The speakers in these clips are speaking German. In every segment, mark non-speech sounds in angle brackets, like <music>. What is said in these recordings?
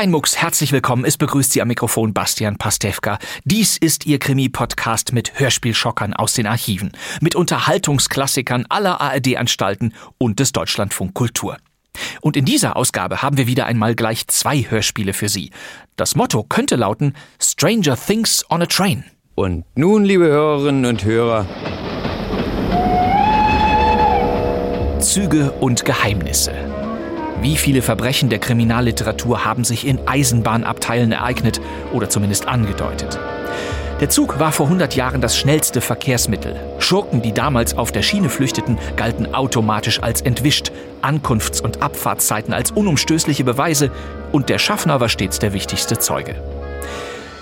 Kein Mucks, herzlich willkommen. Es begrüßt Sie am Mikrofon Bastian Pastewka. Dies ist Ihr Krimi-Podcast mit Hörspielschockern aus den Archiven, mit Unterhaltungsklassikern aller ARD-Anstalten und des Deutschlandfunk Kultur. Und in dieser Ausgabe haben wir wieder einmal gleich zwei Hörspiele für Sie. Das Motto könnte lauten Stranger Things on a Train. Und nun, liebe Hörerinnen und Hörer, Züge und Geheimnisse. Wie viele Verbrechen der Kriminalliteratur haben sich in Eisenbahnabteilen ereignet oder zumindest angedeutet? Der Zug war vor 100 Jahren das schnellste Verkehrsmittel. Schurken, die damals auf der Schiene flüchteten, galten automatisch als entwischt, Ankunfts- und Abfahrtszeiten als unumstößliche Beweise und der Schaffner war stets der wichtigste Zeuge.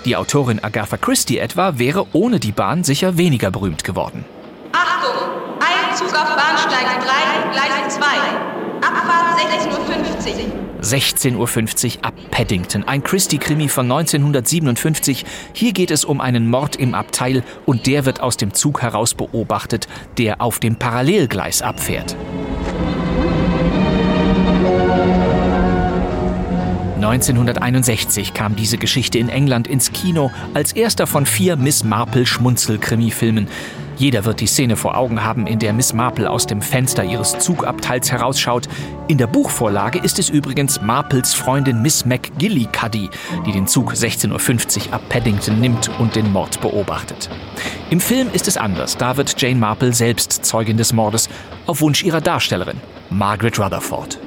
Die Autorin Agatha Christie etwa wäre ohne die Bahn sicher weniger berühmt geworden. Achtung! Einzug auf Bahnsteig 3, Gleis 2. Abfahrt 16.50 Uhr. 16.50 Uhr ab Paddington, ein Christie-Krimi von 1957. Hier geht es um einen Mord im Abteil und der wird aus dem Zug heraus beobachtet, der auf dem Parallelgleis abfährt. 1961 kam diese Geschichte in England ins Kino als erster von vier Miss Marple Schmunzel-Krimi-Filmen. Jeder wird die Szene vor Augen haben, in der Miss Marple aus dem Fenster ihres Zugabteils herausschaut. In der Buchvorlage ist es übrigens Marples Freundin Miss McGillicuddy, die den Zug 16.50 Uhr ab Paddington nimmt und den Mord beobachtet. Im Film ist es anders. Da wird Jane Marple selbst Zeugin des Mordes, auf Wunsch ihrer Darstellerin, Margaret Rutherford.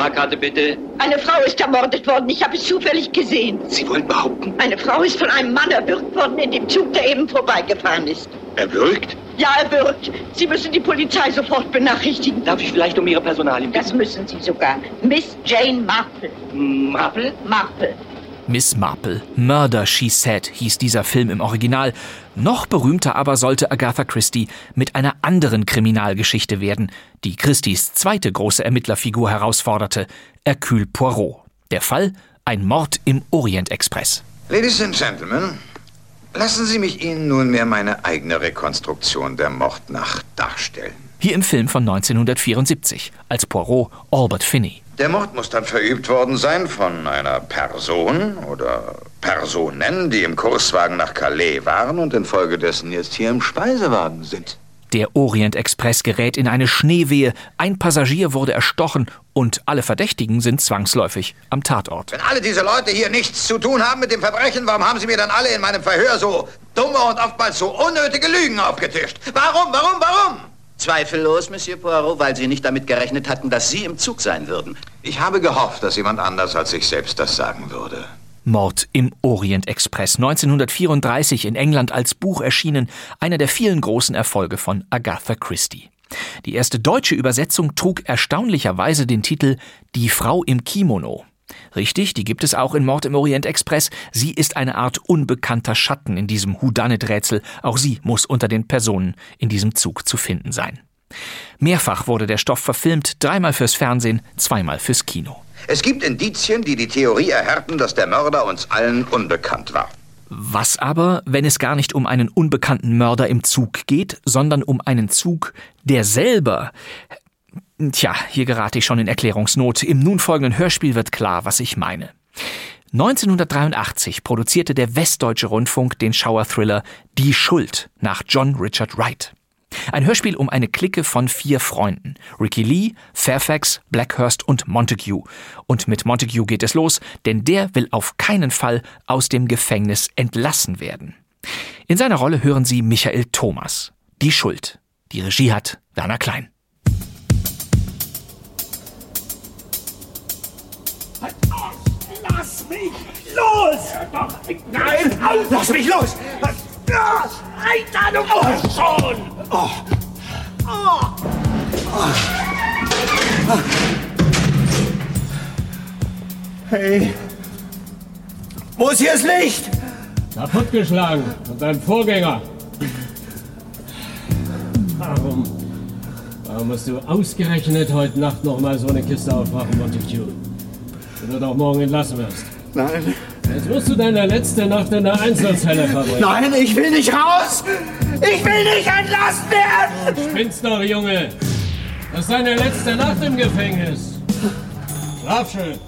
Fahrkarte bitte. Eine Frau ist ermordet worden. Ich habe es zufällig gesehen. Sie wollen behaupten, Eine Frau ist von einem Mann erwürgt worden in dem Zug, der eben vorbeigefahren ist. er würgt? Ja, erwürgt. Sie müssen die Polizei sofort benachrichtigen. Darf ich vielleicht um Ihre Personalien Das müssen Sie sogar. Miss Jane Marple. Marple? Marple. Miss Marple, Murder, She Said hieß dieser Film im Original. Noch berühmter aber sollte Agatha Christie mit einer anderen Kriminalgeschichte werden, die Christies zweite große Ermittlerfigur herausforderte, Hercule Poirot. Der Fall? Ein Mord im Orient Express. Ladies and Gentlemen, lassen Sie mich Ihnen nunmehr meine eigene Rekonstruktion der Mordnacht darstellen. Hier im Film von 1974, als Poirot Albert Finney. Der Mord muss dann verübt worden sein von einer Person oder Personen, die im Kurswagen nach Calais waren und infolgedessen jetzt hier im Speisewagen sind. Der Orient Express gerät in eine Schneewehe, ein Passagier wurde erstochen und alle Verdächtigen sind zwangsläufig am Tatort. Wenn alle diese Leute hier nichts zu tun haben mit dem Verbrechen, warum haben Sie mir dann alle in meinem Verhör so dumme und oftmals so unnötige Lügen aufgetischt? Warum, warum, warum? Zweifellos, Monsieur Poirot, weil Sie nicht damit gerechnet hatten, dass Sie im Zug sein würden. Ich habe gehofft, dass jemand anders als ich selbst das sagen würde. Mord im Orient Express 1934 in England als Buch erschienen, einer der vielen großen Erfolge von Agatha Christie. Die erste deutsche Übersetzung trug erstaunlicherweise den Titel Die Frau im Kimono. Richtig, die gibt es auch in Mord im Orient Express. Sie ist eine Art unbekannter Schatten in diesem Whodunit-Rätsel. Auch sie muss unter den Personen in diesem Zug zu finden sein. Mehrfach wurde der Stoff verfilmt, dreimal fürs Fernsehen, zweimal fürs Kino. Es gibt Indizien, die die Theorie erhärten, dass der Mörder uns allen unbekannt war. Was aber, wenn es gar nicht um einen unbekannten Mörder im Zug geht, sondern um einen Zug, der selber. Tja, hier gerate ich schon in Erklärungsnot. Im nun folgenden Hörspiel wird klar, was ich meine. 1983 produzierte der Westdeutsche Rundfunk den Schauerthriller Die Schuld nach John Richard Wright. Ein Hörspiel um eine Clique von vier Freunden. Ricky Lee, Fairfax, Blackhurst und Montague. Und mit Montague geht es los, denn der will auf keinen Fall aus dem Gefängnis entlassen werden. In seiner Rolle hören Sie Michael Thomas. Die Schuld. Die Regie hat Werner Klein. Lass mich los! Doch, nein! Lass mich los! Du musst schon! Oh. Oh. Oh. Hey! Wo ist hier das Licht? Kaputtgeschlagen von deinem Vorgänger. Warum? Warum musst du ausgerechnet heute Nacht noch mal so eine Kiste aufmachen, Montague? Wenn du doch morgen entlassen wirst. Nein. Jetzt wirst du deine letzte Nacht in der Einzelzelle verbringen. Nein, ich will nicht raus! Ich will nicht entlassen werden! Du spinnst doch, Junge! Das ist deine letzte Nacht im Gefängnis. Schlaf schön.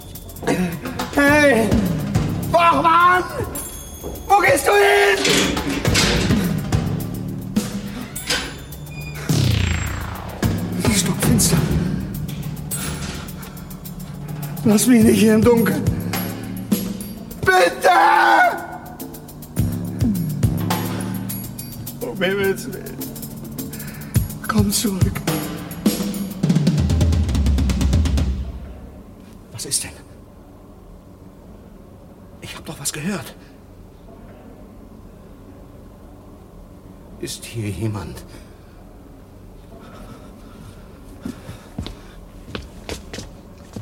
Hey! Bachmann! Wo gehst du hin? Stockfinster. Lass mich nicht hier im Dunkeln. Bitte! Um Himmels Willen. Komm zurück. Was ist denn? Ich hab doch was gehört. Ist hier jemand?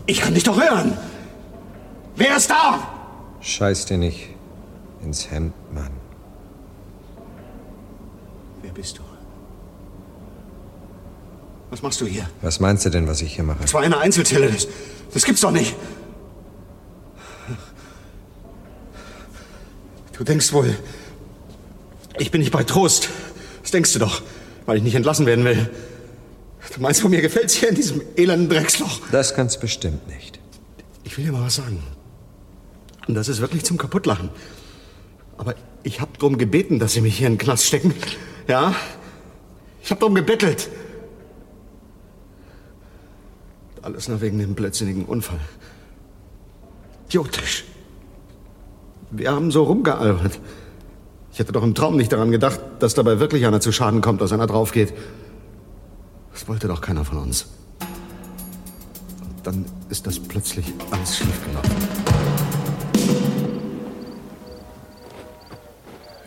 Ich kann dich doch hören! Wer ist da? Scheiß dir nicht ins Hemd, Mann. Wer bist du? Was machst du hier? Was meinst du denn, was ich hier mache? Das war eine Einzelzelle. Das, das gibt's doch nicht. Du denkst wohl, ich bin nicht bei Trost. Das denkst du doch, weil ich nicht entlassen werden will. Du meinst, von mir gefällt's hier in diesem elenden Drecksloch? Das ganz bestimmt nicht. Ich will dir mal was sagen. Und das ist wirklich zum Kaputtlachen. Aber ich hab drum gebeten, dass sie mich hier in den Knast stecken. Ja? Ich hab drum gebettelt. Alles nur wegen dem blödsinnigen Unfall. Idiotisch. Wir haben so rumgealbert. Ich hätte doch im Traum nicht daran gedacht, dass dabei wirklich einer zu Schaden kommt, dass einer draufgeht. Das wollte doch keiner von uns. Und dann ist das plötzlich alles schiefgelaufen.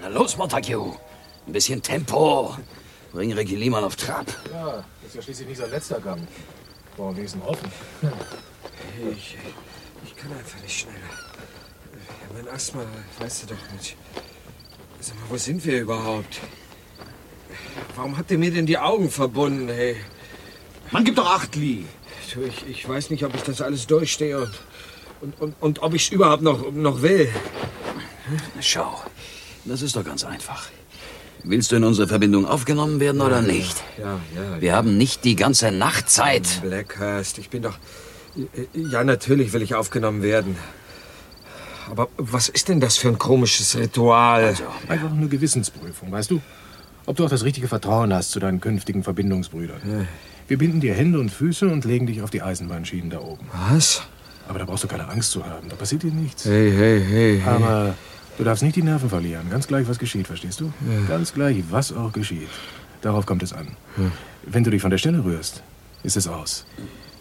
Na los, Montague. Ein bisschen Tempo. Bring Ricky Lehmann auf Trab. Ja, das ist ja schließlich nicht sein letzter Gang. Boah, wir sind offen. Ich, ich kann einfach nicht schneller. Mein Asthma, weißt du doch nicht. Sag mal, wo sind wir überhaupt? Warum habt ihr mir denn die Augen verbunden, hey? Man gibt doch acht, Lee. Du, ich, ich weiß nicht, ob ich das alles durchstehe und, und, und, und ob ich es überhaupt noch, noch will. Schau, das ist doch ganz einfach. Willst du in unsere Verbindung aufgenommen werden oder nicht? Ja, ja. Wir haben nicht die ganze Nacht Zeit. Blackhurst, ich bin doch. Ja, natürlich will ich aufgenommen werden. Aber was ist denn das für ein komisches Ritual? Also, Einfach eine Gewissensprüfung, weißt du? Ob du auch das richtige Vertrauen hast zu deinen künftigen Verbindungsbrüdern. Wir binden dir Hände und Füße und legen dich auf die Eisenbahnschienen da oben. Was? Aber da brauchst du keine Angst zu haben. Da passiert dir nichts. Hey, hey, hey. hey. Aber du darfst nicht die Nerven verlieren. Ganz gleich, was geschieht, verstehst du? Ja. Ganz gleich, was auch geschieht. Darauf kommt es an. Ja. Wenn du dich von der Stelle rührst, ist es aus.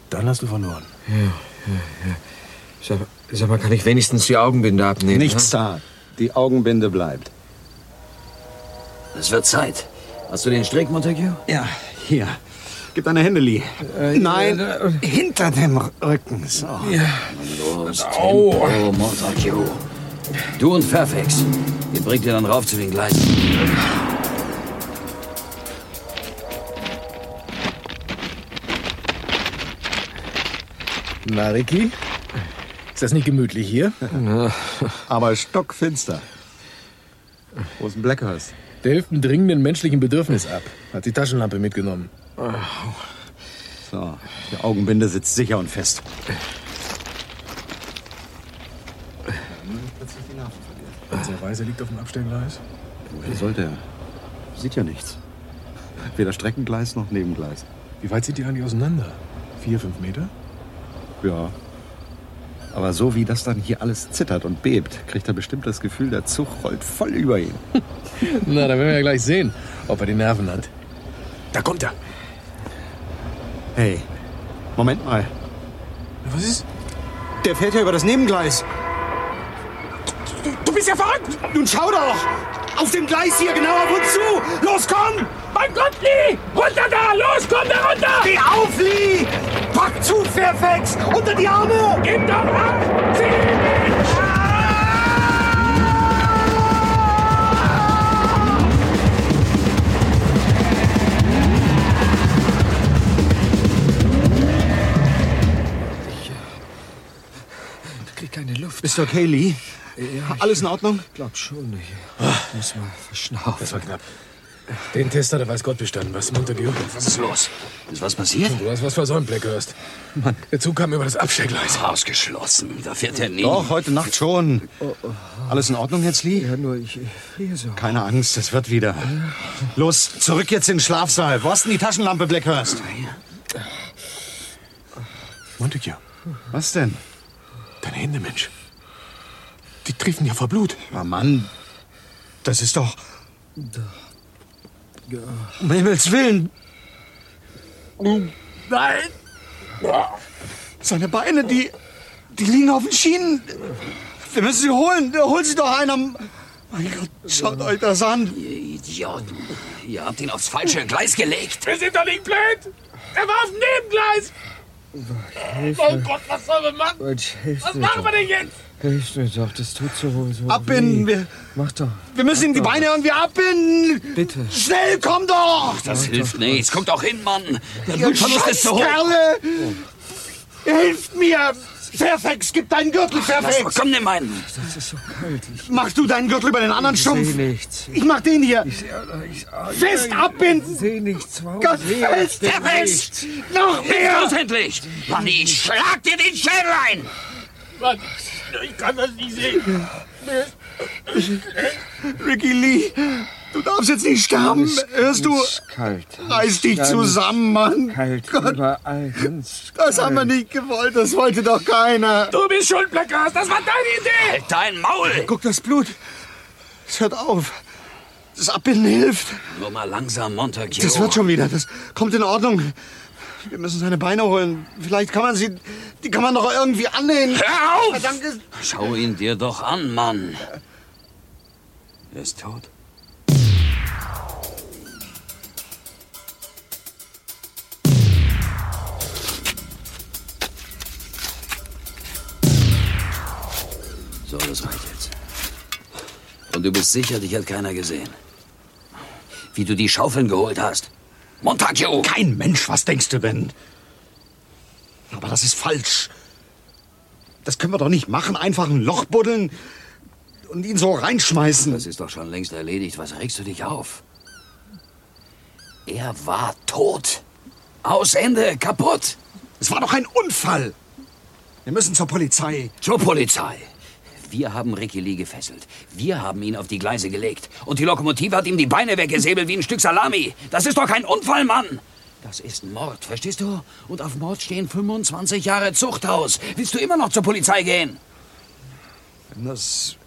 Dann hast du verloren. Ja, ja, ja. Sag, sag mal, kann ich wenigstens die Augenbinde abnehmen? Nichts ne? da. Die Augenbinde bleibt. Es wird Zeit. Hast du den Strick, Montague? Ja, hier. Gib deine Hände, Lee. Nein, hinter dem Rücken. So. Ja. Los, Au. Tempo, Montague. Du und Fairfax. Ihr bringt ihr dann rauf zu den Gleisen. Na, Ricky? Ist das nicht gemütlich hier? Aber stockfinster. Wo ist denn Blackhurst? Der hilft einem dringenden menschlichen Bedürfnis ab. Hat die Taschenlampe mitgenommen. So, die Augenbinde sitzt sicher und fest. Unser Weiße liegt auf dem Abstellgleis. Wie sollte er? Sieht ja nichts. Weder Streckengleis noch Nebengleis. Wie weit sind die eigentlich auseinander? Vier, fünf Meter? Ja. Aber so wie das dann hier alles zittert und bebt, kriegt er bestimmt das Gefühl, der Zug rollt voll über ihn. <laughs> Na, dann werden wir ja gleich sehen, ob er die Nerven hat. Da kommt er. Hey, Moment mal. Was ist? Der fährt ja über das Nebengleis. bist ja verrückt! Nun schau doch! Auf dem Gleis hier, genau auf uns zu! Los, komm! Mein Gott, Lee! Runter da! Los, komm da runter! Steh auf, Lee! Pack zu, Fairfax! Unter die Arme! Gib doch ab! Sieh mich! keine Luft. Bist du okay, Lee? Ja, Alles in Ordnung? Glaub schon. Ich muss mal verschnaufen. Das war knapp. Den Test hat er weiß Gott bestanden. Was, Montague? Was ist los? Ist was passiert? Du hast was versäumt, Blackhurst. Mann. Der Zug kam über das Abstellgleis. Ausgeschlossen. Da fährt er nie. Doch, heute Nacht schon. Oh, oh. Alles in Ordnung jetzt, Lee? Ja, nur ich friere so. Keine Angst, es wird wieder. Los, zurück jetzt in den Schlafsaal. Wo hast denn die Taschenlampe, Blackhurst? Montague. Was denn? Deine Hände, Mensch. Die triefen ja vor Blut. Oh Mann, das ist doch... Um Himmels Willen. Nein! Seine Beine, die... Die liegen auf den Schienen. Wir müssen sie holen. Hol sie doch einer. Mein Gott, schaut euch das an. Ihr Idioten. Ihr habt ihn aufs falsche Gleis gelegt. Wir sind doch nicht blöd! Er war auf dem Nebengleis! Oh Gott, was sollen wir machen? Was machen wir denn jetzt? Hilf mir doch, das tut so, so Abbinden, weh. wir... Mach doch. Wir müssen ihm die Beine irgendwie abbinden. Bitte. Schnell, komm doch! Das hilft nichts. Guck doch hin, Mann. Der Blutverlust ist zu hoch. Scheißkerle! Hilft mir! Fairfax, gib deinen Gürtel, Fairfax! Lass, komm, nimm meinen. Das ist so kalt. Ich, Mach du deinen Gürtel über den anderen ich Stumpf. seh nichts. Ich mach den hier. Ich, ich, ich, Fest abbinden! Ich seh nichts. Warum Gott, fest, ich fest! nichts? Noch mehr! los endlich. Mann, ich schlag dir den Schädel ein. Mann, ich kann das nicht sehen. Ricky Lee, du darfst jetzt nicht sterben. Alles Hörst du? Kalt. Reiß dich Ganz zusammen, Mann. Kalt. Gott, Überall ganz das haben wir nicht gewollt. Das wollte doch keiner. Du bist schuld, Blackhurst. Das war deine Idee. Halt dein Maul. Guck, das Blut. Es hört auf. Das Abbinden hilft. Nur mal langsam, Montague. Das wird schon wieder. Das kommt in Ordnung. Wir müssen seine Beine holen. Vielleicht kann man sie. Die kann man doch irgendwie annähen. Hör auf! Verdammt. Schau ihn dir doch an, Mann. Er ist tot. So, das reicht jetzt. Und du bist sicher, dich hat keiner gesehen. Wie du die Schaufeln geholt hast. Montague! Kein Mensch, was denkst du denn? Aber das ist falsch. Das können wir doch nicht machen. Einfach ein Loch buddeln und ihn so reinschmeißen. Das ist doch schon längst erledigt. Was regst du dich auf? Er war tot. Aus Ende, kaputt. Es war doch ein Unfall. Wir müssen zur Polizei. Zur Polizei. Wir haben Ricky Lee gefesselt. Wir haben ihn auf die Gleise gelegt. Und die Lokomotive hat ihm die Beine weggesäbelt wie ein Stück Salami. Das ist doch kein Unfall, Mann. Das ist Mord, verstehst du? Und auf Mord stehen 25 Jahre Zuchthaus. Willst du immer noch zur Polizei gehen? Wenn das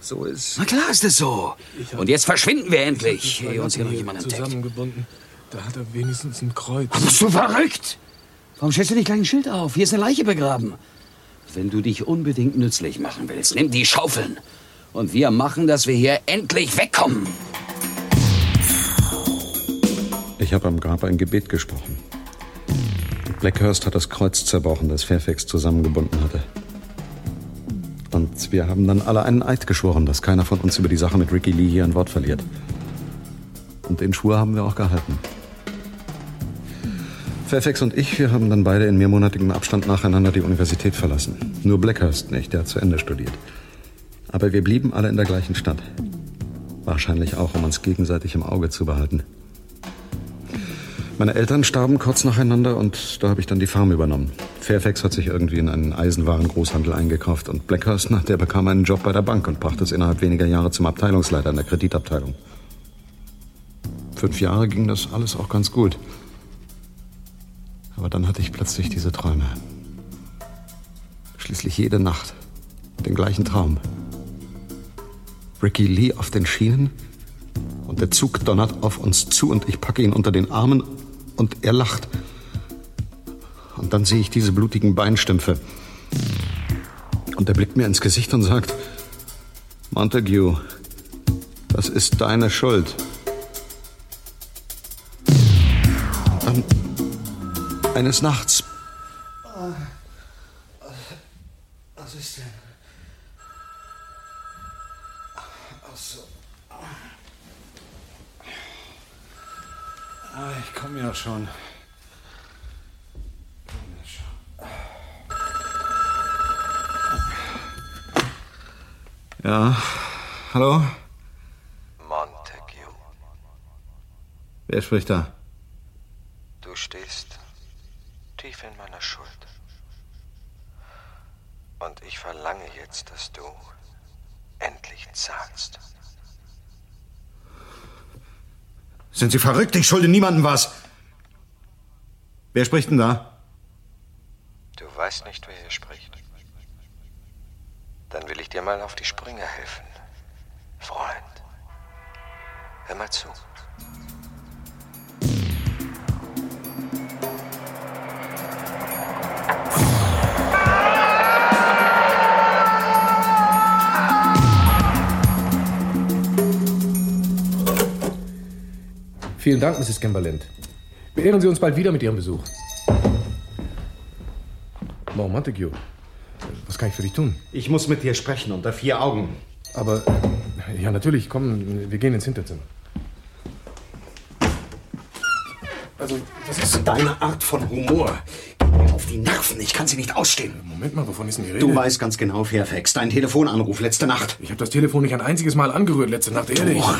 so ist. Na klar ist es so. Und jetzt verschwinden wir endlich, ehe uns hier noch jemand entdeckt. zusammengebunden. Da hat er wenigstens ein Kreuz. Bist du verrückt? Warum stellst du nicht gleich ein Schild auf? Hier ist eine Leiche begraben. Wenn du dich unbedingt nützlich machen willst, nimm die Schaufeln. Und wir machen, dass wir hier endlich wegkommen. Ich habe am Grab ein Gebet gesprochen. Blackhurst hat das Kreuz zerbrochen, das Fairfax zusammengebunden hatte. Und wir haben dann alle einen Eid geschworen, dass keiner von uns über die Sache mit Ricky Lee hier ein Wort verliert. Und den Schwur haben wir auch gehalten. Fairfax und ich, wir haben dann beide in mehrmonatigem Abstand nacheinander die Universität verlassen. Nur Blackhurst nicht, der hat zu Ende studiert. Aber wir blieben alle in der gleichen Stadt. Wahrscheinlich auch, um uns gegenseitig im Auge zu behalten. Meine Eltern starben kurz nacheinander und da habe ich dann die Farm übernommen. Fairfax hat sich irgendwie in einen Eisenwarengroßhandel eingekauft und Blackhurst, der bekam einen Job bei der Bank und brachte es innerhalb weniger Jahre zum Abteilungsleiter in der Kreditabteilung. Fünf Jahre ging das alles auch ganz gut. Aber dann hatte ich plötzlich diese Träume. Schließlich jede Nacht den gleichen Traum. Ricky Lee auf den Schienen und der Zug donnert auf uns zu und ich packe ihn unter den Armen und er lacht. Und dann sehe ich diese blutigen Beinstümpfe. Und er blickt mir ins Gesicht und sagt, Montague, das ist deine Schuld. Eines Nachts. Was ist denn? Ach so. Ah, ich komme ja schon. Komm ja schon. Ja, hallo? Montague, Wer spricht da? du stehst tief in meiner Schuld. Und ich verlange jetzt, dass du endlich zahlst. Sind Sie verrückt? Ich schulde niemandem was. Wer spricht denn da? Du weißt nicht, wer hier spricht. Dann will ich dir mal auf die Sprünge helfen. Freund, hör mal zu. Vielen Dank, Mrs. Kimberland. Beehren Sie uns bald wieder mit Ihrem Besuch. Morgen, Montague. Was kann ich für dich tun? Ich muss mit dir sprechen, unter vier Augen. Aber, ja, natürlich, komm, wir gehen ins Hinterzimmer. Also, das ist deine Art von Humor. Mir auf die Nerven, ich kann sie nicht ausstehen. Moment mal, wovon ist denn die Rede? Du weißt ganz genau, Fairfax, dein Telefonanruf letzte Nacht. Ich habe das Telefon nicht ein einziges Mal angerührt letzte Nacht, ehrlich. Doch.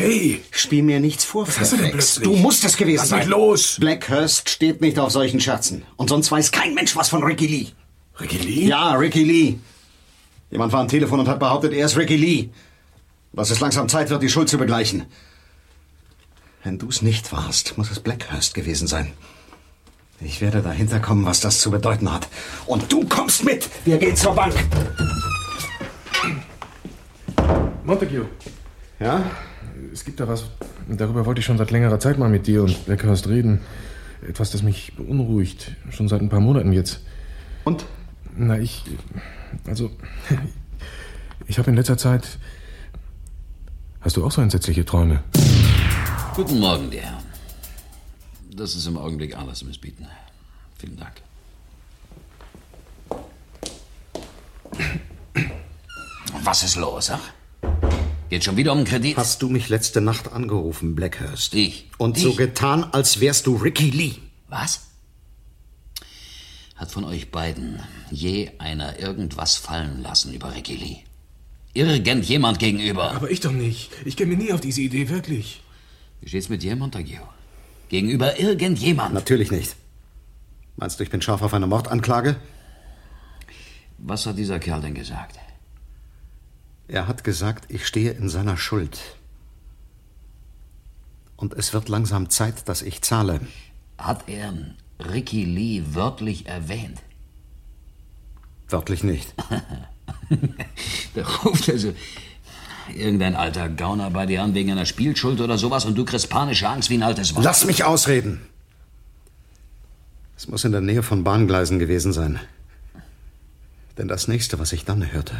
Hey! Spiel mir nichts vor, Was hast du denn plötzlich? Du musst es gewesen Lass sein. los! Blackhurst steht nicht auf solchen Scherzen. Und sonst weiß kein Mensch was von Ricky Lee. Ricky Lee? Ja, Ricky Lee. Jemand war am Telefon und hat behauptet, er ist Ricky Lee. Was es langsam Zeit wird, die Schuld zu begleichen. Wenn du es nicht warst, muss es Blackhurst gewesen sein. Ich werde dahinter kommen, was das zu bedeuten hat. Und du kommst mit. Wir gehen zur Bank. Montague. Ja? Es gibt da was, darüber wollte ich schon seit längerer Zeit mal mit dir und Blackhurst reden. Etwas, das mich beunruhigt. Schon seit ein paar Monaten jetzt. Und? Na, ich. Also. Ich habe in letzter Zeit. Hast du auch so entsetzliche Träume? Guten Morgen, die Herren. Das ist im Augenblick alles, Miss Beaton. Vielen Dank. Was ist los, ach? Geht schon wieder um Kredit? Hast du mich letzte Nacht angerufen, Blackhurst? Ich. Und so Ich? getan, als wärst du Ricky Lee. Was? Hat von euch beiden je einer irgendwas fallen lassen über Ricky Lee? Irgendjemand gegenüber? Aber ich doch nicht. Ich käme nie auf diese Idee, wirklich. Wie steht's mit dir, Montague? Gegenüber irgendjemand? Natürlich nicht. Meinst du, ich bin scharf auf eine Mordanklage? Was hat dieser Kerl denn gesagt? Er hat gesagt, ich stehe in seiner Schuld. Und es wird langsam Zeit, dass ich zahle. Hat er Ricky Lee wörtlich erwähnt? Wörtlich nicht. <laughs> Da ruft also irgendein alter Gauner bei dir an wegen einer Spielschuld oder sowas und du kriegst panische Angst wie ein altes Weib. Lass mich ausreden. Es muss in der Nähe von Bahngleisen gewesen sein. Denn das nächste, was ich dann hörte,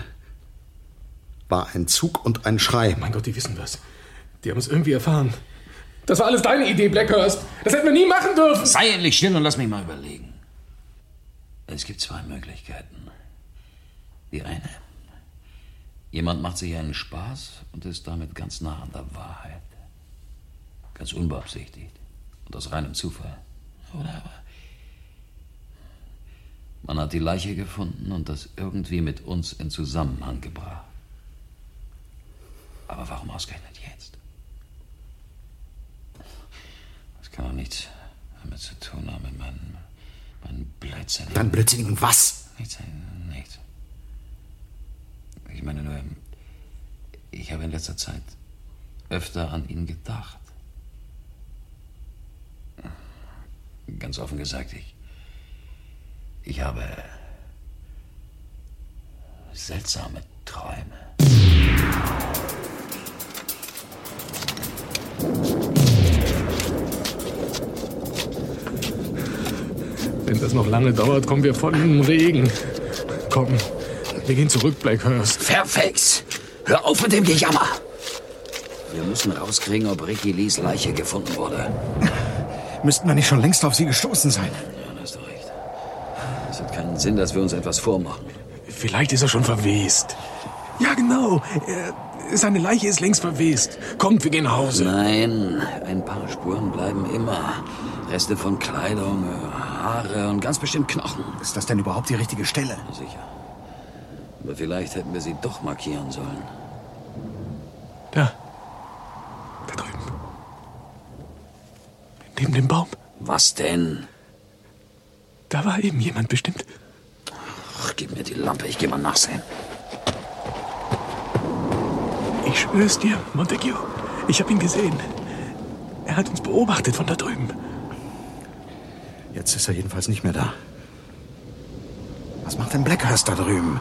war ein Zug und ein Schrei. Mein Gott, die wissen was. Die haben es irgendwie erfahren. Das war alles deine Idee, Blackhurst. Das hätten wir nie machen dürfen. Sei endlich still und lass mich mal überlegen. Es gibt zwei Möglichkeiten. Die eine. Jemand macht sich einen Spaß und ist damit ganz nah an der Wahrheit. Ganz unbeabsichtigt und aus reinem Zufall. Oder aber. Man hat die Leiche gefunden und das irgendwie mit uns in Zusammenhang gebracht. Warum ausgerechnet jetzt? Das kann doch nichts damit zu tun haben mit meinem, meinem blödsinnigen... Dein blödsinnigen was? Nichts, nichts. Ich meine nur, ich habe in letzter Zeit öfter an ihn gedacht. Ganz offen gesagt, ich, ich habe seltsame Träume. Wenn das noch lange dauert, kommen wir voll in den Regen. Komm, wir gehen zurück, Blackhurst. Fairfax! Hör auf mit dem Gejammer! Wir müssen rauskriegen, ob Ricky Lees Leiche gefunden wurde. <laughs> Müssten wir nicht schon längst auf sie gestoßen sein? Ja, da hast du recht. Es hat keinen Sinn, dass wir uns etwas vormachen. Vielleicht ist er schon verwest. Ja, genau. Seine Leiche ist längst verwest. Kommt, wir gehen nach Hause. Nein, ein paar Spuren bleiben immer. Reste von Kleidung, Haare und ganz bestimmt Knochen. Ist das denn überhaupt die richtige Stelle? Sicher. Aber vielleicht hätten wir sie doch markieren sollen. Da. Da drüben. Neben dem Baum. Was denn? Da war eben jemand bestimmt. Ach, gib mir die Lampe, ich geh mal nachsehen. Ich schwör's dir, Montague. Ich hab ihn gesehen. Er hat uns beobachtet von da drüben. Jetzt ist er jedenfalls nicht mehr da. Was macht denn Blackhurst da drüben?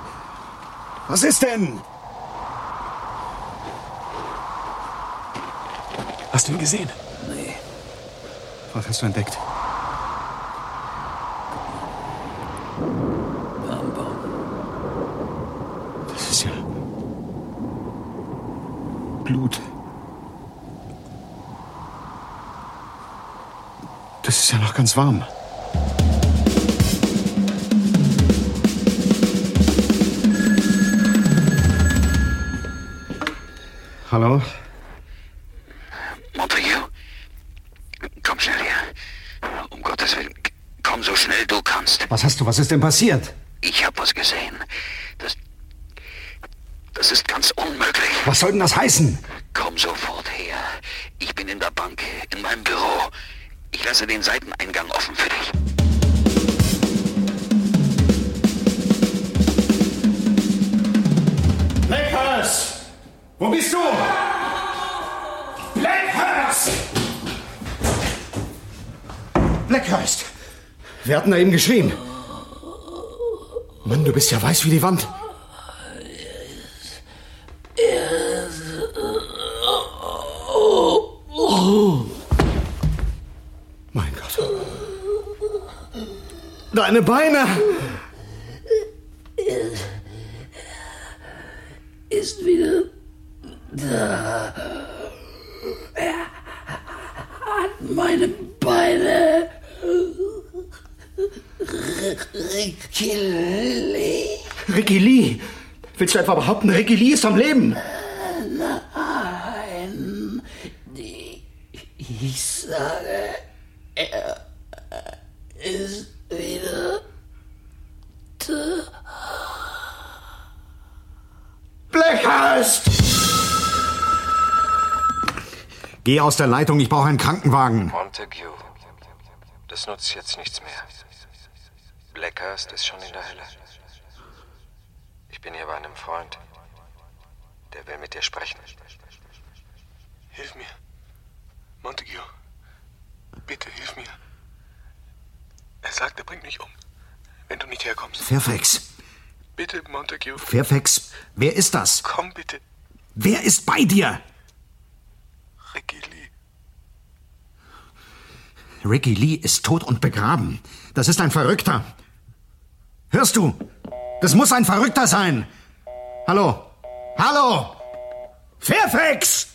Was ist denn? Hast du ihn gesehen? Nee. Was hast du entdeckt? Das ist ja. Blut. Das ist ja noch ganz warm. Hallo? Montague? Komm schnell her. Um Gottes Willen, komm so schnell du kannst. Was hast du? Was ist denn passiert? Ich hab was gesehen. Das. Das ist ganz unmöglich. Was soll denn das heißen? Komm sofort her. Ich bin in der Bank, in meinem Büro. Ich lasse den Seiteneingang Wir hatten da eben geschrien. Mann, du bist ja weiß wie die Wand. Mein Gott. Deine Beine! Ist wieder da. Er hat meine Beine. Ricky Lee. Ricky Lee! Willst du etwa behaupten, Ricky Lee ist am Leben? Nein. Die, ich sage, er ist wieder da. Blackhurst! Geh aus der Leitung, ich brauche einen Krankenwagen. Montague. Das nutzt jetzt nichts mehr. Blackhurst ist schon in der Hölle. Ich bin hier bei einem Freund. Der will mit dir sprechen. Hilf mir. Montague. Bitte, hilf mir. Er sagt, er bringt mich um. Wenn du nicht herkommst. Fairfax. Bitte, Montague. Fairfax, wer ist das? Komm bitte. Wer ist bei dir? Ricky Lee. Ricky Lee ist tot und begraben. Das ist ein Verrückter. Hörst du? Das muss ein Verrückter sein. Hallo? Hallo? Fairfax!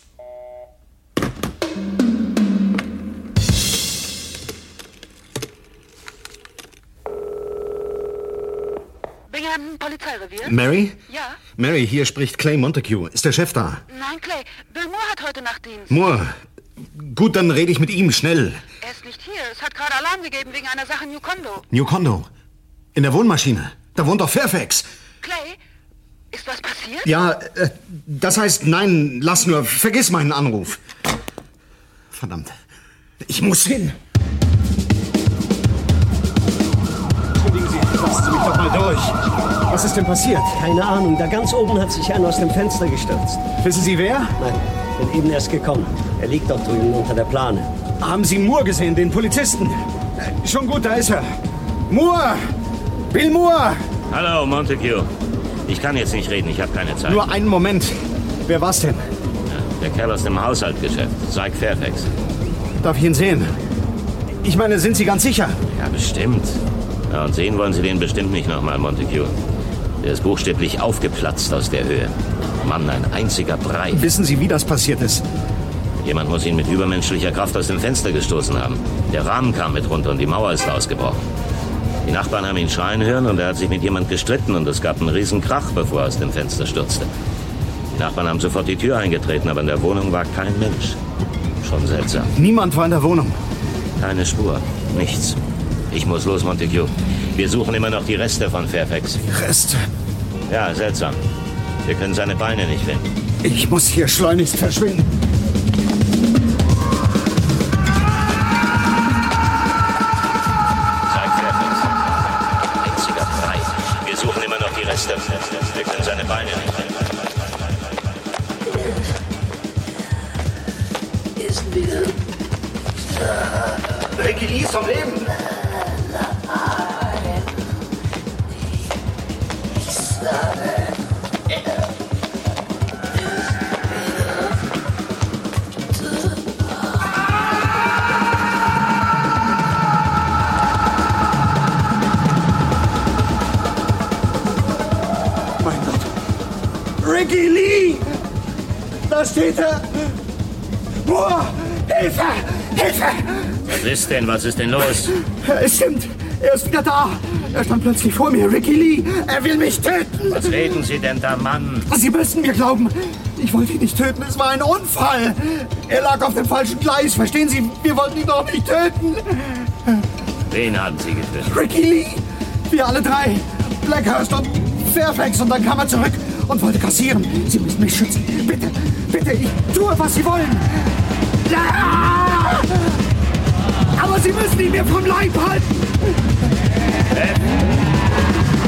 Bingham, Polizeirevier? Mary? Ja? Mary, hier spricht Clay Montague. Ist der Chef da? Nein, Clay. Bill Moore hat heute Nachtdienst. Moore. Gut, dann rede ich mit ihm schnell. Er ist nicht hier. Es hat gerade Alarm gegeben wegen einer Sache in New Condo. New Condo. In der Wohnmaschine. Da wohnt doch Fairfax. Clay, ist was passiert? Ja, äh, das heißt, nein, lass nur. Vergiss meinen Anruf. Verdammt. Ich muss hin. Entschuldigen Sie, lassen Sie mich doch mal durch. Was ist denn passiert? Keine Ahnung. Da ganz oben hat sich einer aus dem Fenster gestürzt. Wissen Sie wer? Nein, bin eben erst gekommen. Er liegt dort drüben unter der Plane. Haben Sie Moore gesehen, den Polizisten? Schon gut, da ist er. Moore! Bill Moore! Hallo, Montague. Ich kann jetzt nicht reden, ich habe keine Zeit. Nur einen Moment. Wer war's denn? Der Kerl aus dem Haushaltgeschäft, Syke Fairfax. Darf ich ihn sehen? Ich meine, sind Sie ganz sicher? Ja, bestimmt. Ja, und sehen wollen Sie den bestimmt nicht nochmal, Montague. Der ist buchstäblich aufgeplatzt aus der Höhe. Mann, ein einziger Brei. Wissen Sie, wie das passiert ist? Jemand muss ihn mit übermenschlicher Kraft aus dem Fenster gestoßen haben. Der Rahmen kam mit runter und die Mauer ist ausgebrochen. Die Nachbarn haben ihn schreien hören und er hat sich mit jemand gestritten und es gab einen riesen Krach, bevor er aus dem Fenster stürzte. Die Nachbarn haben sofort die Tür eingetreten, aber in der Wohnung war kein Mensch. Schon seltsam. Niemand war in der Wohnung. Keine Spur. Nichts. Ich muss los, Montague. Wir suchen immer noch die Reste von Fairfax. Reste? Ja, seltsam. Wir können seine Beine nicht finden. Ich muss hier schleunigst verschwinden. Reste. Wir können seine Beine nicht. Ist wieder. Lee ist vom Leben. Steht er! Boah! Hilfe! Hilfe! Was ist denn? Was ist denn los? Es stimmt! Er ist wieder da! Er stand plötzlich vor mir, Ricky Lee! Er will mich töten! Was reden Sie denn da, Mann? Sie müssen mir glauben! Ich wollte ihn nicht töten, es war ein Unfall! Er lag auf dem falschen Gleis, verstehen Sie? Wir wollten ihn doch nicht töten! Wen haben Sie getötet? Ricky Lee! Wir alle drei! Blackhurst und Fairfax und dann kam er zurück und wollte kassieren. Sie müssen mich schützen. Bitte, bitte, ich tue, was Sie wollen. Ja! Aber Sie müssen ihn mir vom Leib halten. Beth,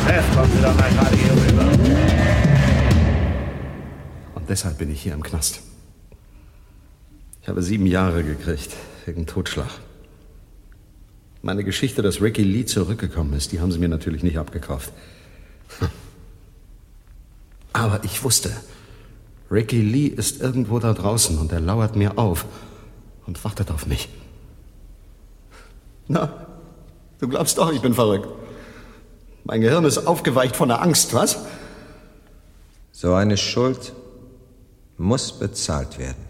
Beth, kommen Sie doch mal gerade hier rüber. Und deshalb bin ich hier im Knast. Ich habe sieben Jahre gekriegt, wegen Totschlag. Meine Geschichte, dass Ricky Lee zurückgekommen ist, die haben sie mir natürlich nicht abgekauft. Aber ich wusste, Ricky Lee ist irgendwo da draußen und er lauert mir auf und wartet auf mich. Na, du glaubst doch, ich bin verrückt. Mein Gehirn ist aufgeweicht von der Angst, was? So eine Schuld muss bezahlt werden.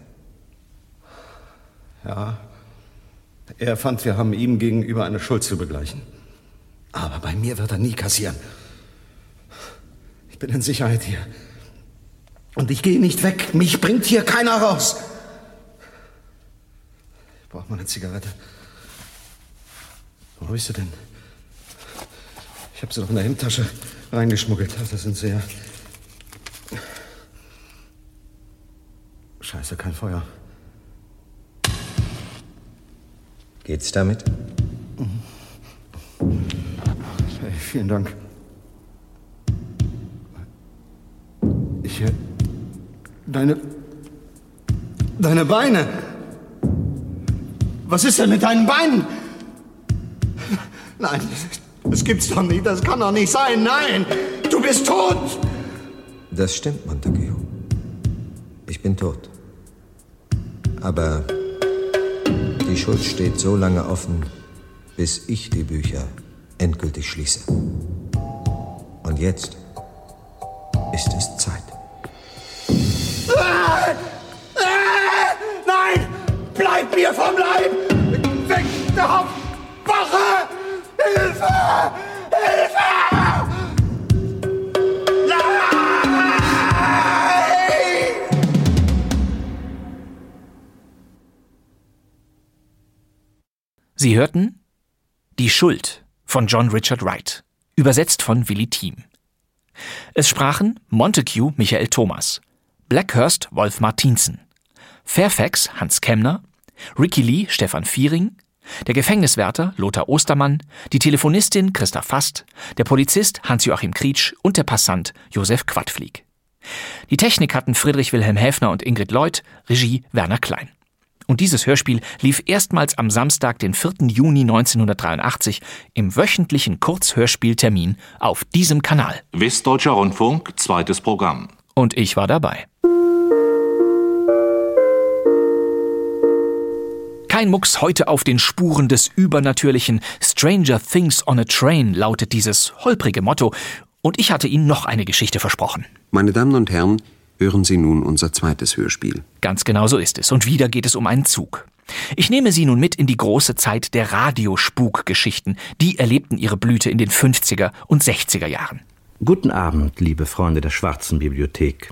Ja, er fand, wir haben ihm gegenüber eine Schuld zu begleichen. Aber bei mir wird er nie kassieren. Ich bin in Sicherheit hier. Und ich gehe nicht weg. Mich bringt hier keiner raus. Ich brauche mal eine Zigarette. Wo habe ich sie denn? Ich habe sie doch in der Hemdtasche reingeschmuggelt. Ach, das sind sie ja. Scheiße, kein Feuer. Geht's damit? Hey, vielen Dank. Ich. Deine. Deine Beine. Was ist denn mit deinen Beinen? Nein, das gibt's doch nicht. Das kann doch nicht sein. Nein, du bist tot. Das stimmt, Montague. Ich bin tot. Aber die Schuld steht so lange offen, bis ich die Bücher endgültig schließe. Und jetzt ist es Zeit. Ah! Ah! Nein! Bleib mir vom Leib! Weg da! Wache! Hilfe! Hilfe! Sie hörten Die Schuld von John Richard Wright, übersetzt von Willi Thiem. Es sprachen Montague Michael Thomas, Blackhurst Wolf Martinsen, Fairfax Hans Kemner, Ricky Lee Stefan Viering, der Gefängniswärter Lothar Ostermann, die Telefonistin Christa Fast, der Polizist Hans-Joachim Krietsch und der Passant Josef Quadflieg. Die Technik hatten Friedrich Wilhelm Häfner und Ingrid Lloyd, Regie Werner Klein. Und dieses Hörspiel lief erstmals am Samstag, den 4. Juni 1983 im wöchentlichen Kurzhörspieltermin auf diesem Kanal. Westdeutscher Rundfunk, zweites Programm. Und ich war dabei. Kein Mucks heute auf den Spuren des Übernatürlichen. Stranger Things on a Train lautet dieses holprige Motto. Und ich hatte Ihnen noch eine Geschichte versprochen. Meine Damen und Herren, hören Sie nun unser zweites Hörspiel. Ganz genau so ist es. Und wieder geht es um einen Zug. Ich nehme Sie nun mit in die große Zeit der Radiospukgeschichten. Die erlebten ihre Blüte in den 50er und 60er Jahren. Guten Abend, liebe Freunde der Schwarzen Bibliothek.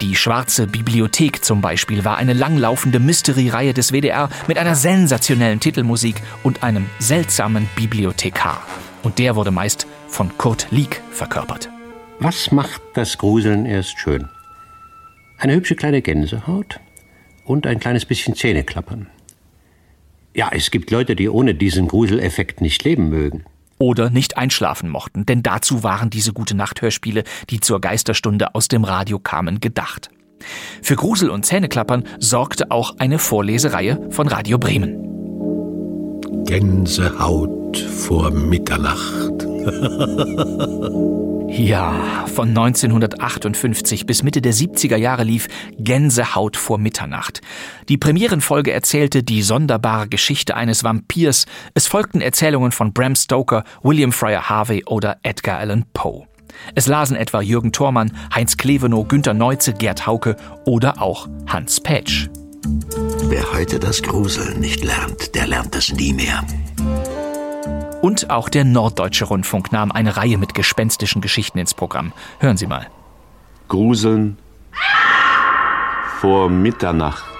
Die Schwarze Bibliothek zum Beispiel war eine langlaufende Mystery-Reihe des WDR mit einer sensationellen Titelmusik und einem seltsamen Bibliothekar. Und der wurde meist von Kurt Lieck verkörpert. Was macht das Gruseln erst schön? Eine hübsche kleine Gänsehaut und ein kleines bisschen Zähneklappern. Ja, es gibt Leute, die ohne diesen Gruseleffekt nicht leben mögen oder nicht einschlafen mochten, denn dazu waren diese gute Nachthörspiele, die zur Geisterstunde aus dem Radio kamen, gedacht. Für Grusel und Zähneklappern sorgte auch eine Vorlesereihe von Radio Bremen. Gänsehaut vor Mitternacht. <laughs> Ja, von 1958 bis Mitte der 70er Jahre lief Gänsehaut vor Mitternacht. Die Premierenfolge erzählte die sonderbare Geschichte eines Vampirs. Es folgten Erzählungen von Bram Stoker, William Fryer Harvey oder Edgar Allan Poe. Es lasen etwa Jürgen Thormann, Heinz Klevenow, Günter Neuze, Gerd Hauke oder auch Hans Petsch. Wer heute das Gruseln nicht lernt, der lernt es nie mehr. Und auch der Norddeutsche Rundfunk nahm eine Reihe mit gespenstischen Geschichten ins Programm. Hören Sie mal. Gruseln vor Mitternacht.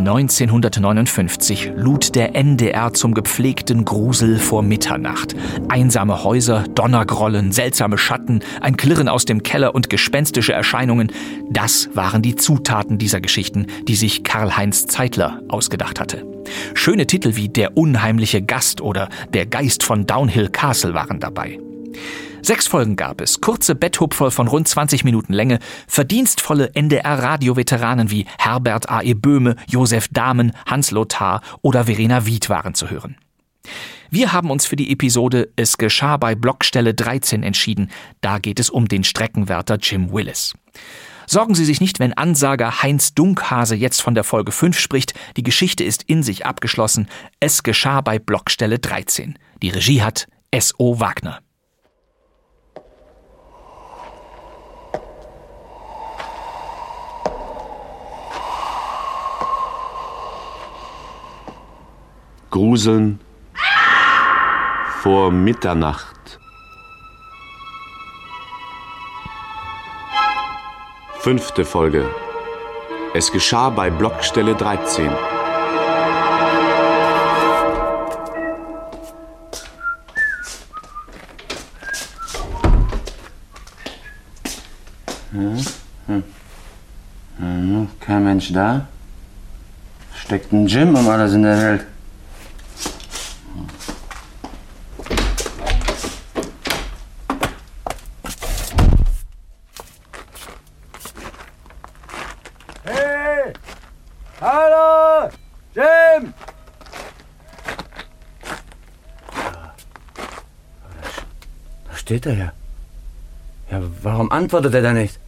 1959 lud der NDR zum gepflegten Grusel vor Mitternacht. Einsame Häuser, Donnergrollen, seltsame Schatten, ein Klirren aus dem Keller und gespenstische Erscheinungen, das waren die Zutaten dieser Geschichten, die sich Karl-Heinz Zeitler ausgedacht hatte. Schöne Titel wie Der unheimliche Gast oder Der Geist von Downhill Castle waren dabei. Sechs Folgen gab es, kurze Betthupferl von rund 20 Minuten Länge, verdienstvolle NDR-Radio-Veteranen wie Herbert A.E. Böhme, Josef Dahmen, Hans Lothar oder Verena Wied waren zu hören. Wir haben uns für die Episode Es geschah bei Blockstelle 13 entschieden. Da geht es um den Streckenwärter Jim Willis. Sorgen Sie sich nicht, wenn Ansager Heinz Dunkhase jetzt von der Folge 5 spricht. Die Geschichte ist in sich abgeschlossen. Es geschah bei Blockstelle 13. Die Regie hat S.O. Wagner. Gruseln vor Mitternacht. Fünfte Folge. Es geschah bei Blockstelle 13. Hm? Hm. Hm, kein Mensch da. Steckt ein Gym um alles in der Welt. Steht er ja. Ja, warum antwortet er da nicht?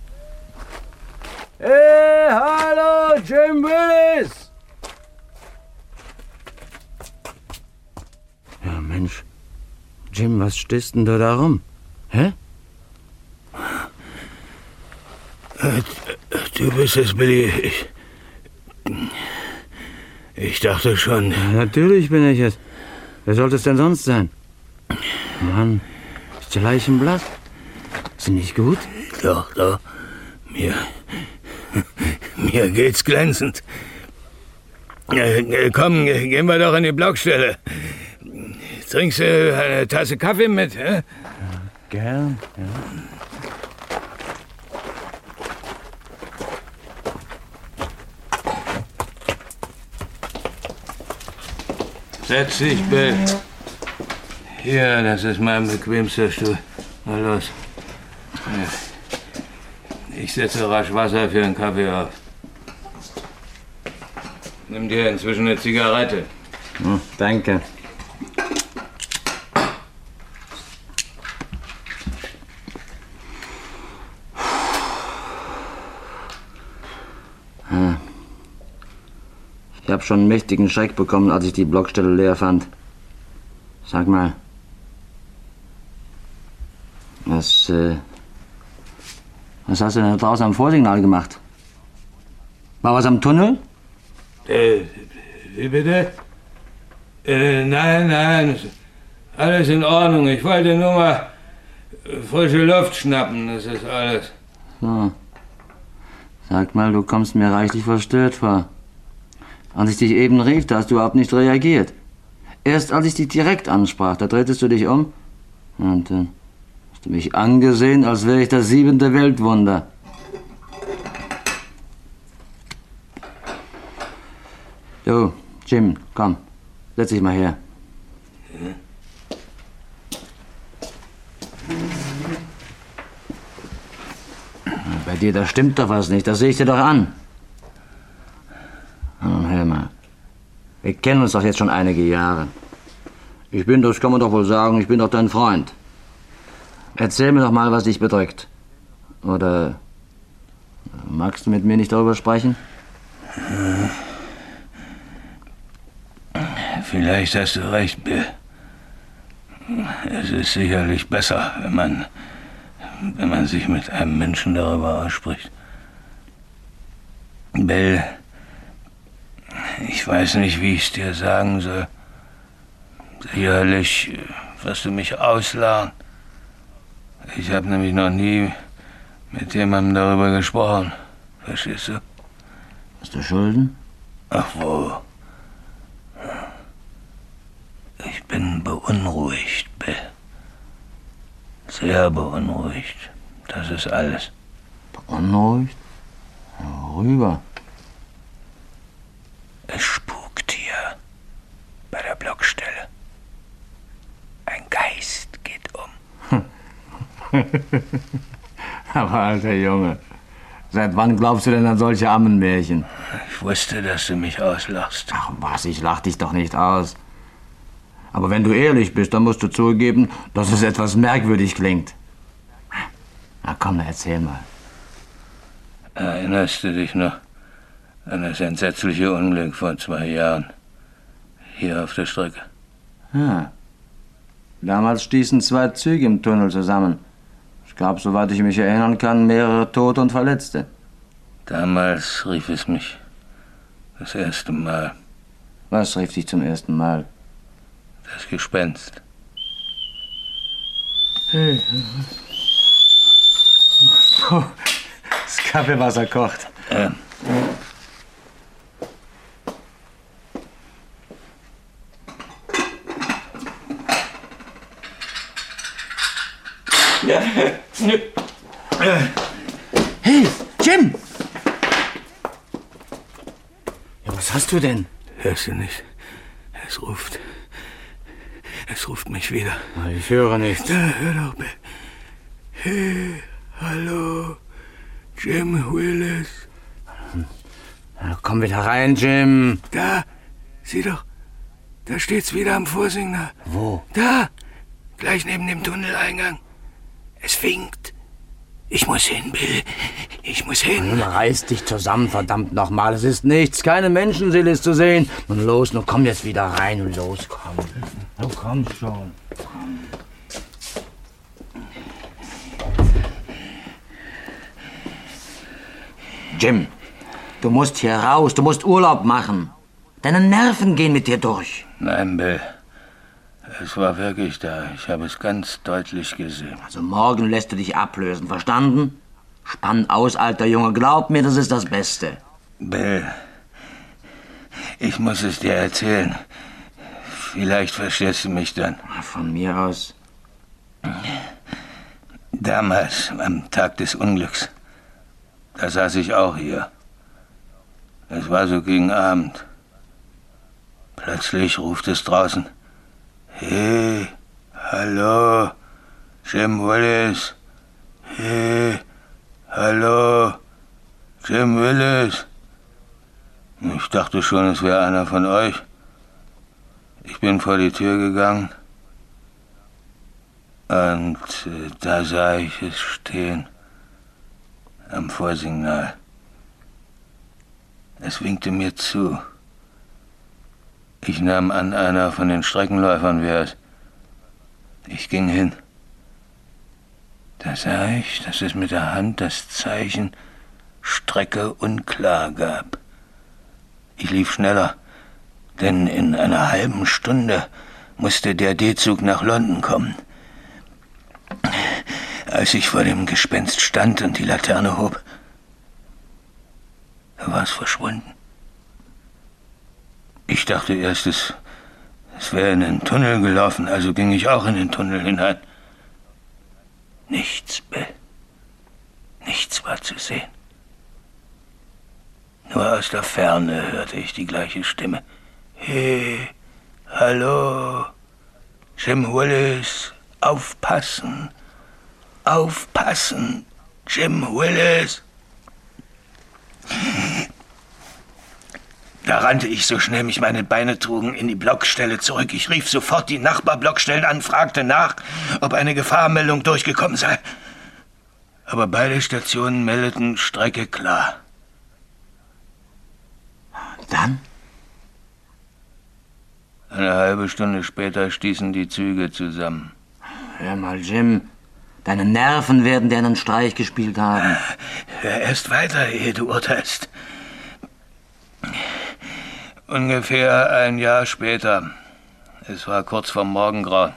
Hey, hallo, Jim Willis! Ja, Mensch. Jim, was stehst denn du da rum? Hä? Äh, du bist es, Billy. Ich, ich dachte schon. Ja, natürlich bin ich es. Wer sollte es denn sonst sein? Mann, ist der Leichenblatt? Ist nicht gut? Doch, doch. Mir. <laughs> Mir geht's glänzend. Äh, komm, gehen wir doch an die Blockstelle. Trinkst du eine Tasse Kaffee mit? Hä? Ja, gern, ja. Setz dich, Bill. Hier, das ist mein bequemster Stuhl. Mal los. Ich setze rasch Wasser für einen Kaffee auf. Nimm dir inzwischen eine Zigarette. Hm, danke. Hm. Ich habe schon einen mächtigen Schreck bekommen, als ich die Blockstelle leer fand. Sag mal, Was, äh, was hast du denn da draußen am Vorsignal gemacht? War was am Tunnel? Äh, wie bitte? Äh, nein, nein. Alles in Ordnung. Ich wollte nur mal frische Luft schnappen. Das ist alles. So. Sag mal, du kommst mir reichlich verstört vor. Als ich dich eben rief, da hast du überhaupt nicht reagiert. Erst als ich dich direkt ansprach, da drehtest du dich um und dann hast du mich angesehen, als wäre ich das siebente Weltwunder. Du, Jim, komm, setz dich mal her. Bei dir, da stimmt doch was nicht, das sehe ich dir doch an. Nun, hör mal. Wir kennen uns doch jetzt schon einige Jahre. Ich bin, das kann man doch wohl sagen, ich bin doch dein Freund. Erzähl mir doch mal, was dich bedrückt. Oder magst du mit mir nicht darüber sprechen? Vielleicht hast du recht, Bill. Es ist sicherlich besser, wenn man, wenn man sich mit einem Menschen darüber ausspricht. Bill, ich weiß nicht, wie ich es dir sagen soll. Sicherlich wirst du mich auslachen. Ich habe nämlich noch nie mit jemandem darüber gesprochen. Verstehst du? Hast du Schulden? Ach wo. Ich bin beunruhigt, Bill. Sehr beunruhigt. Das ist alles. Beunruhigt? Worüber? Es spukt hier. Bei der Blockstelle. Ein Geist. <laughs> Aber alter Junge, seit wann glaubst du denn an solche Ammenmärchen? Ich wusste, dass du mich auslachst. Ach was, ich lach dich doch nicht aus. Aber wenn du ehrlich bist, dann musst du zugeben, dass es etwas merkwürdig klingt. Na komm, na, erzähl mal. Erinnerst du dich noch an das entsetzliche Unglück vor zwei Jahren? Hier auf der Strecke. Ja. Damals stießen zwei Züge im Tunnel zusammen. Es gab, soweit ich mich erinnern kann, mehrere Tote und Verletzte. Damals rief es mich das erste Mal. Was rief dich zum ersten Mal? Das Gespenst. Hey. Das Kaffeewasser kocht. Ja. Hey, Jim! Ja, was hast du denn? Hörst du nicht? Es ruft. Es ruft mich wieder. Ich höre nichts. Da, hör doch. Hey, hallo, Jim Willis. Na, komm wieder rein, Jim. Da, sieh doch. Da steht's wieder am Vorsignal. Wo? Da, gleich neben dem Tunneleingang. Es winkt. Ich muss hin, Bill. Ich muss hin. Nun reiß dich zusammen, verdammt nochmal. Es ist nichts. Keine Menschenseele ist zu sehen. Nun los, nun komm jetzt wieder rein und los, komm. Du komm schon. Komm. Jim, du musst hier raus. Du musst Urlaub machen. Deine Nerven gehen mit dir durch. Nein, Bill. Es war wirklich da. Ich habe es ganz deutlich gesehen. Also morgen lässt du dich ablösen, verstanden? Spann aus, alter Junge. Glaub mir, das ist das Beste. Bill, ich muss es dir erzählen. Vielleicht verstehst du mich dann. Von mir aus. Damals, am Tag des Unglücks, da saß ich auch hier. Es war so gegen Abend. Plötzlich ruft es draußen. Hey, hallo, Jim Willis. Hey, hallo, Jim Willis. Ich dachte schon, es wäre einer von euch. Ich bin vor die Tür gegangen und äh, da sah ich es stehen am Vorsignal. Es winkte mir zu. Ich nahm an, einer von den Streckenläufern wäre es. Ich ging hin. Da sah ich, dass es mit der Hand das Zeichen Strecke unklar gab. Ich lief schneller, denn in einer halben Stunde musste der D-Zug nach London kommen. Als ich vor dem Gespenst stand und die Laterne hob, war es verschwunden. Ich dachte erst, es, es wäre in den Tunnel gelaufen, also ging ich auch in den Tunnel hinein. Nichts, Bill. Nichts war zu sehen. Nur aus der Ferne hörte ich die gleiche Stimme. Hey, hallo, Jim Willis, aufpassen, aufpassen, Jim Willis. Da rannte ich so schnell mich meine Beine trugen in die Blockstelle zurück. Ich rief sofort die Nachbarblockstellen an, fragte nach, ob eine Gefahrmeldung durchgekommen sei. Aber beide Stationen meldeten Strecke klar. Dann? Eine halbe Stunde später stießen die Züge zusammen. Hör mal, Jim. Deine Nerven werden dir einen Streich gespielt haben. Hör erst weiter, ehe du urteilst. Ungefähr ein Jahr später. Es war kurz vor Morgengrauen.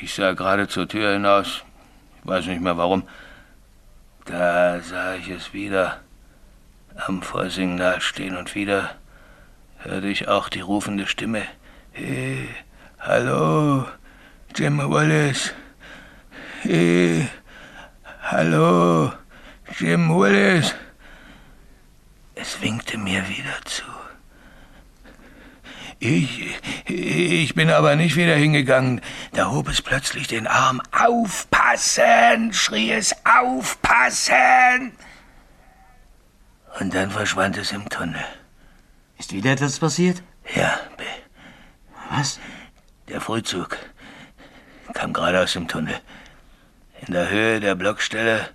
Ich sah gerade zur Tür hinaus. Ich weiß nicht mehr warum. Da sah ich es wieder am Vorsignal stehen und wieder hörte ich auch die rufende Stimme. Hey, hallo, Jim Wallace. Hey, hallo, Jim Wallace. Es winkte mir wieder zu. Ich, ich bin aber nicht wieder hingegangen. Da hob es plötzlich den Arm. Aufpassen! schrie es. Aufpassen! Und dann verschwand es im Tunnel. Ist wieder etwas passiert? Ja, Bill. Was? Der Frühzug kam gerade aus dem Tunnel. In der Höhe der Blockstelle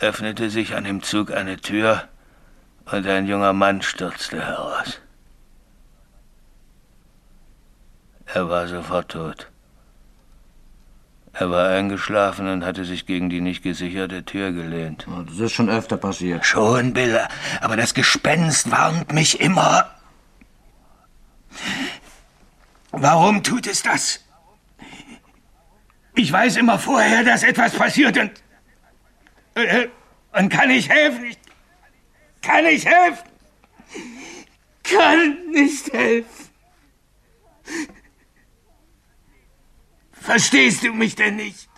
öffnete sich an dem Zug eine Tür und ein junger Mann stürzte heraus. Er war sofort tot. Er war eingeschlafen und hatte sich gegen die nicht gesicherte Tür gelehnt. Das ist schon öfter passiert. Schon, Bill, aber das Gespenst warnt mich immer. Warum tut es das? Ich weiß immer vorher, dass etwas passiert und. Äh, und kann ich helfen? Ich, kann ich helfen? Kann nicht helfen. Verstehst du mich denn nicht?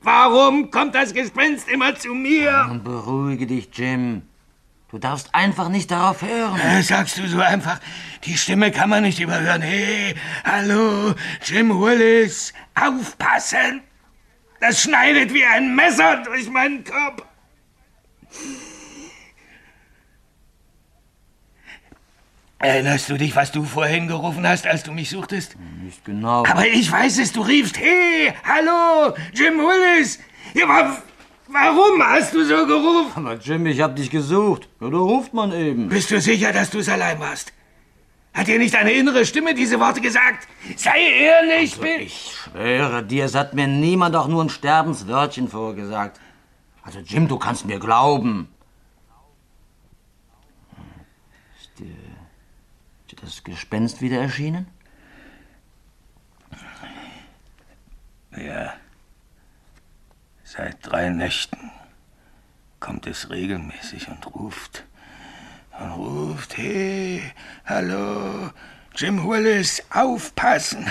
Warum kommt das Gespenst immer zu mir? Nun beruhige dich, Jim. Du darfst einfach nicht darauf hören. Äh, sagst du so einfach. Die Stimme kann man nicht überhören. Hey, hallo, Jim Willis. Aufpassen! Das schneidet wie ein Messer durch meinen Kopf. Erinnerst du dich, was du vorhin gerufen hast, als du mich suchtest? Nicht genau. Aber ich weiß es, du riefst, hey, hallo, Jim Willis. Ja, wa warum hast du so gerufen? Aber Jim, ich hab dich gesucht. Ja, da ruft man eben. Bist du sicher, dass du es allein warst? Hat dir nicht eine innere Stimme diese Worte gesagt? Sei ehrlich, also, Bill. Ich schwöre dir, es hat mir niemand auch nur ein Sterbenswörtchen vorgesagt. Also, Jim, du kannst mir glauben. Ist dir, ist das Gespenst wieder erschienen? Ja. Seit drei Nächten kommt es regelmäßig und ruft und ruft, hey, hallo, Jim Willis, aufpassen.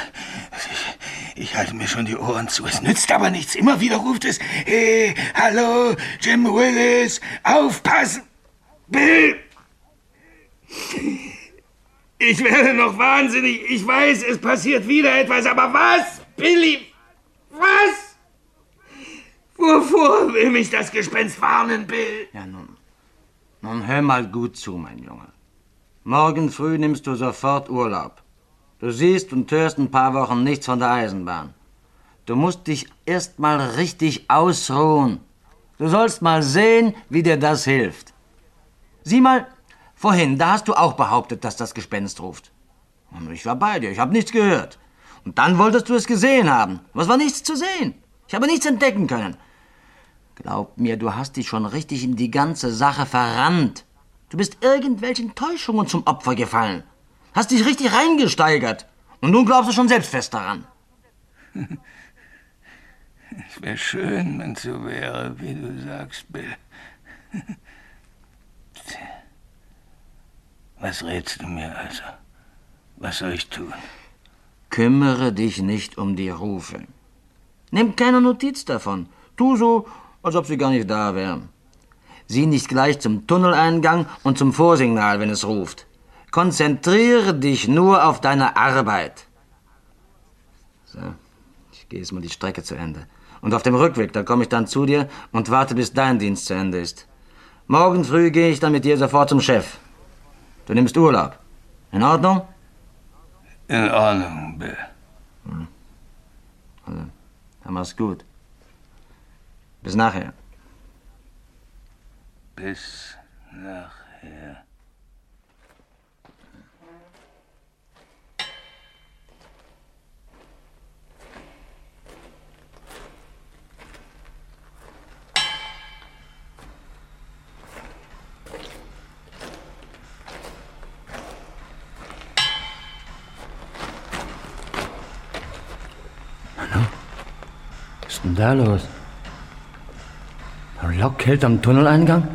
Ich, ich, halte mir schon die Ohren zu. Es nützt aber nichts. Immer wieder ruft es, hey, hallo, Jim Willis, aufpassen. Bill! Ich werde noch wahnsinnig. Ich weiß, es passiert wieder etwas, aber was, Billy? Was? Wovor will mich das Gespenst warnen, Bill? Ja, nun. Nun hör mal gut zu, mein Junge. Morgen früh nimmst du sofort Urlaub. Du siehst und hörst ein paar Wochen nichts von der Eisenbahn. Du musst dich erst mal richtig ausruhen. Du sollst mal sehen, wie dir das hilft. Sieh mal, vorhin, da hast du auch behauptet, dass das Gespenst ruft. Und ich war bei dir, ich habe nichts gehört. Und dann wolltest du es gesehen haben. Was war nichts zu sehen? Ich habe nichts entdecken können. Glaub mir, du hast dich schon richtig in die ganze Sache verrannt. Du bist irgendwelchen Täuschungen zum Opfer gefallen. Hast dich richtig reingesteigert. Und nun glaubst du schon selbst fest daran. <laughs> Es wäre schön, wenn es so wäre, wie du sagst, Bill. Was rätst du mir also? Was soll ich tun? Kümmere dich nicht um die Rufe. Nimm keine Notiz davon. Tu so, als ob sie gar nicht da wären. Sieh nicht gleich zum Tunneleingang und zum Vorsignal, wenn es ruft. Konzentriere dich nur auf deine Arbeit. So, ich gehe jetzt mal die Strecke zu Ende. Und auf dem Rückweg, da komme ich dann zu dir und warte, bis dein Dienst zu Ende ist. Morgen früh gehe ich dann mit dir sofort zum Chef. Du nimmst Urlaub. In Ordnung? In Ordnung, Bill. Hm. Also, dann mach's gut. Bis nachher. Bis nachher. Was ist denn da los? Ein Lok hält am Tunneleingang?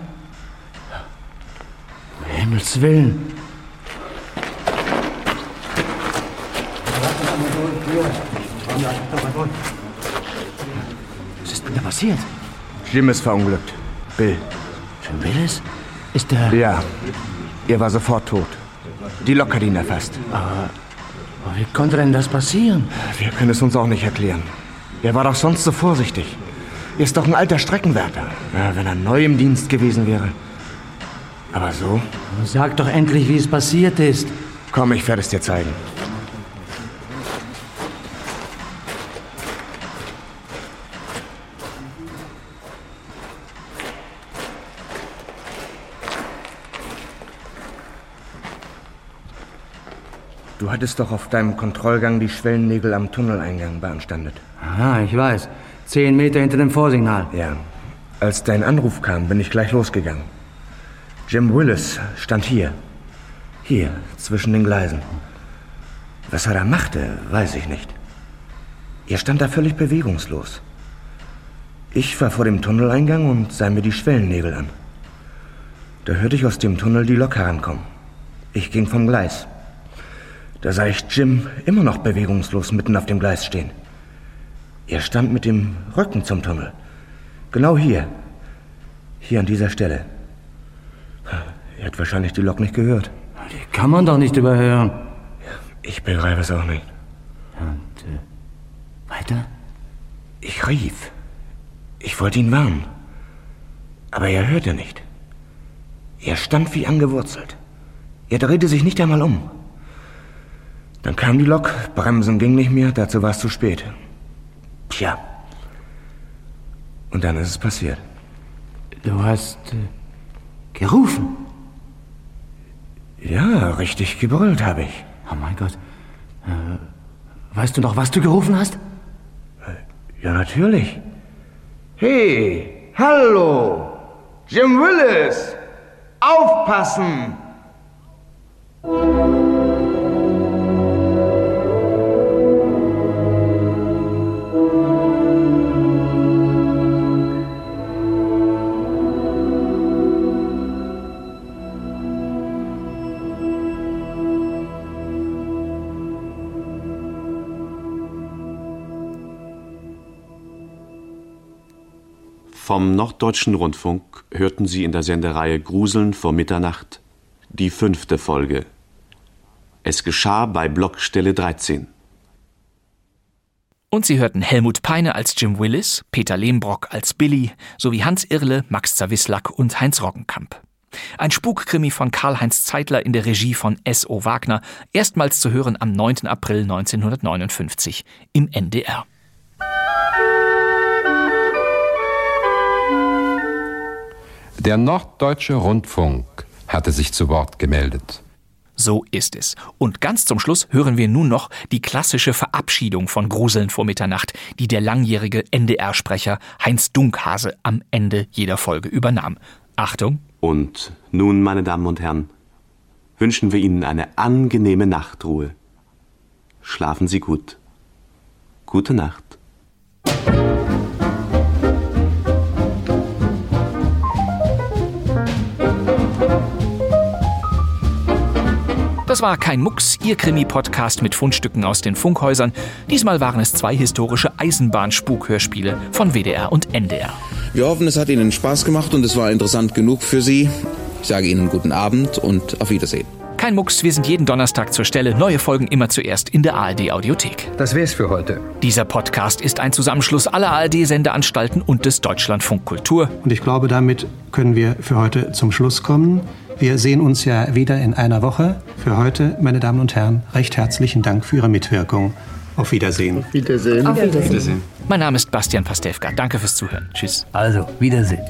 Um Himmels Willen. Was ist denn da passiert? Jim ist verunglückt. Bill. Jim Willis? Ist der... Ja. Er war sofort tot. Die Lok hat ihn erfasst. Aber, aber wie konnte denn das passieren? Wir können es uns auch nicht erklären. Er war doch sonst so vorsichtig. Er ist doch ein alter Streckenwärter. Ja, wenn er neu im Dienst gewesen wäre. Aber so? Sag doch endlich, wie es passiert ist. Komm, ich werde es dir zeigen. Du hattest doch auf deinem Kontrollgang die Schwellennägel am Tunneleingang beanstandet. Ah, ich weiß. Zehn Meter hinter dem Vorsignal. Ja. Als dein Anruf kam, bin ich gleich losgegangen. Jim Willis stand hier. Hier, zwischen den Gleisen. Was er da machte, weiß ich nicht. Er stand da völlig bewegungslos. Ich war vor dem Tunneleingang und sah mir die Schwellennägel an. Da hörte ich aus dem Tunnel die Lok herankommen. Ich ging vom Gleis. Da sah ich Jim immer noch bewegungslos mitten auf dem Gleis stehen. Er stand mit dem Rücken zum Tunnel. Genau hier. Hier an dieser Stelle. Er hat wahrscheinlich die Lok nicht gehört. Die kann man doch nicht überhören. Ich begreife es auch nicht. Und äh, weiter? Ich rief. Ich wollte ihn warnen. Aber er hörte nicht. Er stand wie angewurzelt. Er drehte sich nicht einmal um. Dann kam die Lok, Bremsen ging nicht mehr, dazu war es zu spät. Tja. Und dann ist es passiert. Du hast äh, gerufen. Ja, richtig gebrüllt habe ich. Oh mein Gott. Äh, weißt du noch, was du gerufen hast? Ja, natürlich. Hey, hallo, Jim Willis, aufpassen! Vom Norddeutschen Rundfunk hörten Sie in der Sendereihe Gruseln vor Mitternacht die fünfte Folge. Es geschah bei Blockstelle 13. Und Sie hörten Helmut Peine als Jim Willis, Peter Lehmbrock als Billy sowie Hans Irle, Max Zawislak und Heinz Roggenkamp. Ein Spukkrimi von Karl-Heinz Zeitler in der Regie von S.O. Wagner, erstmals zu hören am 9. April 1959 im NDR. Der Norddeutsche Rundfunk hatte sich zu Wort gemeldet. So ist es. Und ganz zum Schluss hören wir nun noch die klassische Verabschiedung von Gruseln vor Mitternacht, die der langjährige NDR-Sprecher Heinz Dunkhase am Ende jeder Folge übernahm. Achtung. Und nun, meine Damen und Herren, wünschen wir Ihnen eine angenehme Nachtruhe. Schlafen Sie gut. Gute Nacht. Das war kein Mucks, Ihr Krimi-Podcast mit Fundstücken aus den Funkhäusern. Diesmal waren es zwei historische Eisenbahn-Spukhörspiele von WDR und NDR. Wir hoffen, es hat Ihnen Spaß gemacht und es war interessant genug für Sie. Ich sage Ihnen guten Abend und auf Wiedersehen. Kein Mucks, wir sind jeden Donnerstag zur Stelle. Neue Folgen immer zuerst in der ARD-Audiothek. Das wär's für heute. Dieser Podcast ist ein Zusammenschluss aller ARD-Sendeanstalten und des Deutschlandfunk Kultur. Und ich glaube, damit können wir für heute zum Schluss kommen. Wir sehen uns ja wieder in einer Woche. Für heute, meine Damen und Herren, recht herzlichen Dank für Ihre Mitwirkung. Auf Wiedersehen. Auf Wiedersehen. Auf Wiedersehen. Mein Name ist Bastian Pastewka. Danke fürs Zuhören. Tschüss. Also, Wiedersehen.